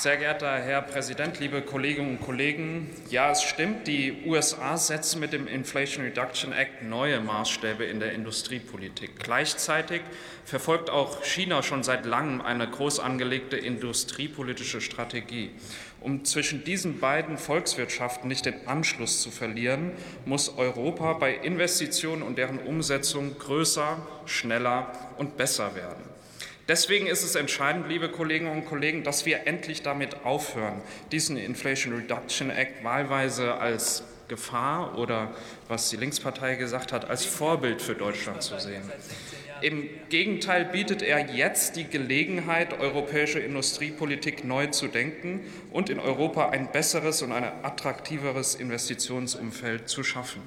Sehr geehrter Herr Präsident, liebe Kolleginnen und Kollegen, ja, es stimmt, die USA setzen mit dem Inflation Reduction Act neue Maßstäbe in der Industriepolitik. Gleichzeitig verfolgt auch China schon seit langem eine groß angelegte industriepolitische Strategie. Um zwischen diesen beiden Volkswirtschaften nicht den Anschluss zu verlieren, muss Europa bei Investitionen und deren Umsetzung größer, schneller und besser werden. Deswegen ist es entscheidend, liebe Kolleginnen und Kollegen, dass wir endlich damit aufhören, diesen Inflation Reduction Act wahlweise als Gefahr oder, was die Linkspartei gesagt hat, als Vorbild für Deutschland zu sehen. Im Gegenteil bietet er jetzt die Gelegenheit, europäische Industriepolitik neu zu denken und in Europa ein besseres und ein attraktiveres Investitionsumfeld zu schaffen.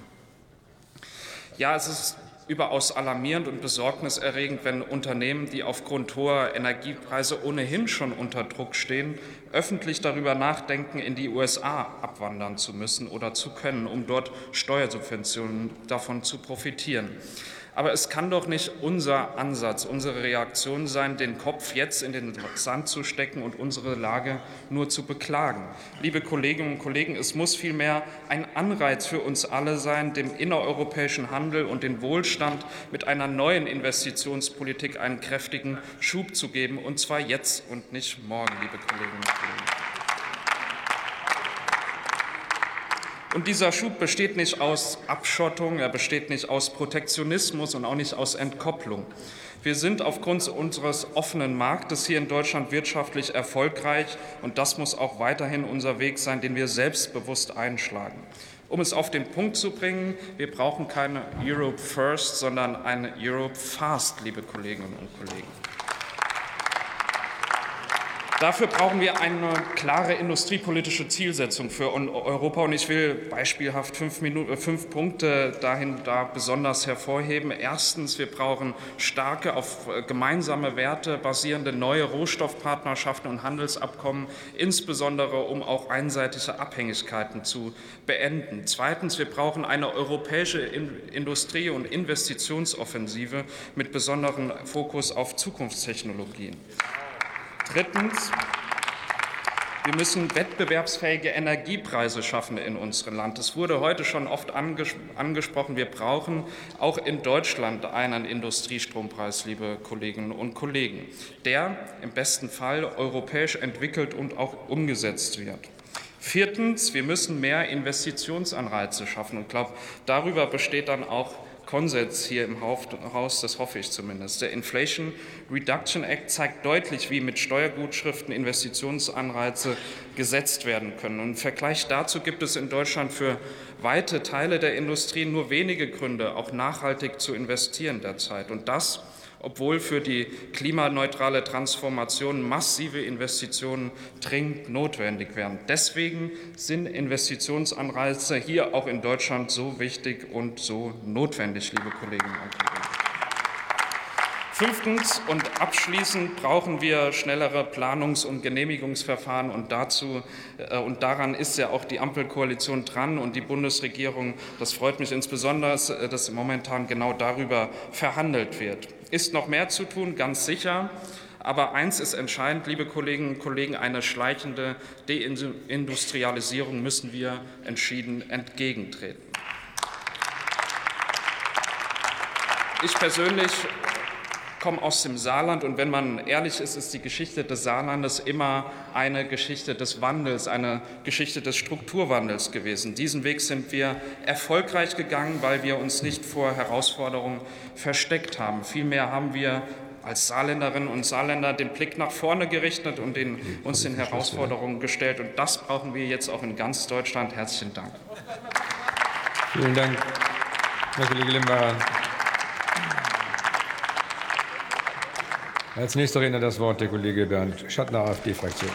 Ja, es ist überaus alarmierend und besorgniserregend, wenn Unternehmen, die aufgrund hoher Energiepreise ohnehin schon unter Druck stehen, öffentlich darüber nachdenken, in die USA abwandern zu müssen oder zu können, um dort Steuersubventionen davon zu profitieren. Aber es kann doch nicht unser Ansatz, unsere Reaktion sein, den Kopf jetzt in den Sand zu stecken und unsere Lage nur zu beklagen. Liebe Kolleginnen und Kollegen, es muss vielmehr ein Anreiz für uns alle sein, dem innereuropäischen Handel und den Wohlstand mit einer neuen Investitionspolitik einen kräftigen Schub zu geben, und zwar jetzt und nicht morgen, liebe Kolleginnen und Kollegen. Und dieser Schub besteht nicht aus Abschottung, er besteht nicht aus Protektionismus und auch nicht aus Entkopplung. Wir sind aufgrund unseres offenen Marktes hier in Deutschland wirtschaftlich erfolgreich und das muss auch weiterhin unser Weg sein, den wir selbstbewusst einschlagen. Um es auf den Punkt zu bringen, wir brauchen keine Europe First, sondern eine Europe Fast, liebe Kolleginnen und Kollegen. Dafür brauchen wir eine klare industriepolitische Zielsetzung für Europa. Und ich will beispielhaft fünf, Minuten, äh, fünf Punkte dahin da besonders hervorheben. Erstens, wir brauchen starke, auf äh, gemeinsame Werte basierende neue Rohstoffpartnerschaften und Handelsabkommen, insbesondere um auch einseitige Abhängigkeiten zu beenden. Zweitens, wir brauchen eine europäische Industrie- und Investitionsoffensive mit besonderem Fokus auf Zukunftstechnologien. Drittens. Wir müssen wettbewerbsfähige Energiepreise schaffen in unserem Land. Es wurde heute schon oft anges angesprochen. Wir brauchen auch in Deutschland einen Industriestrompreis, liebe Kolleginnen und Kollegen, der im besten Fall europäisch entwickelt und auch umgesetzt wird. Viertens, wir müssen mehr Investitionsanreize schaffen. Und ich glaube, darüber besteht dann auch Konsens hier im Haus, das hoffe ich zumindest. Der Inflation Reduction Act zeigt deutlich, wie mit Steuergutschriften Investitionsanreize gesetzt werden können. Und Im Vergleich dazu gibt es in Deutschland für weite Teile der Industrie nur wenige Gründe, auch nachhaltig zu investieren derzeit. Und das obwohl für die klimaneutrale Transformation massive Investitionen dringend notwendig wären. Deswegen sind Investitionsanreize hier auch in Deutschland so wichtig und so notwendig, liebe Kolleginnen und Kollegen. Fünftens und abschließend brauchen wir schnellere Planungs- und Genehmigungsverfahren und dazu äh, und daran ist ja auch die Ampelkoalition dran und die Bundesregierung. Das freut mich insbesondere, äh, dass momentan genau darüber verhandelt wird. Ist noch mehr zu tun, ganz sicher. Aber eins ist entscheidend, liebe Kolleginnen und Kollegen, eine schleichende Deindustrialisierung müssen wir entschieden entgegentreten. Ich persönlich komme aus dem Saarland und wenn man ehrlich ist, ist die Geschichte des Saarlandes immer eine Geschichte des Wandels, eine Geschichte des Strukturwandels gewesen. Diesen Weg sind wir erfolgreich gegangen, weil wir uns nicht vor Herausforderungen versteckt haben. Vielmehr haben wir als Saarländerinnen und Saarländer den Blick nach vorne gerichtet und den, uns den Herausforderungen gestellt. Und das brauchen wir jetzt auch in ganz Deutschland. Herzlichen Dank. Vielen Dank, Herr Kollege Limbacher. Als nächster Redner das Wort der Kollege Bernd Schattner, AfD-Fraktion.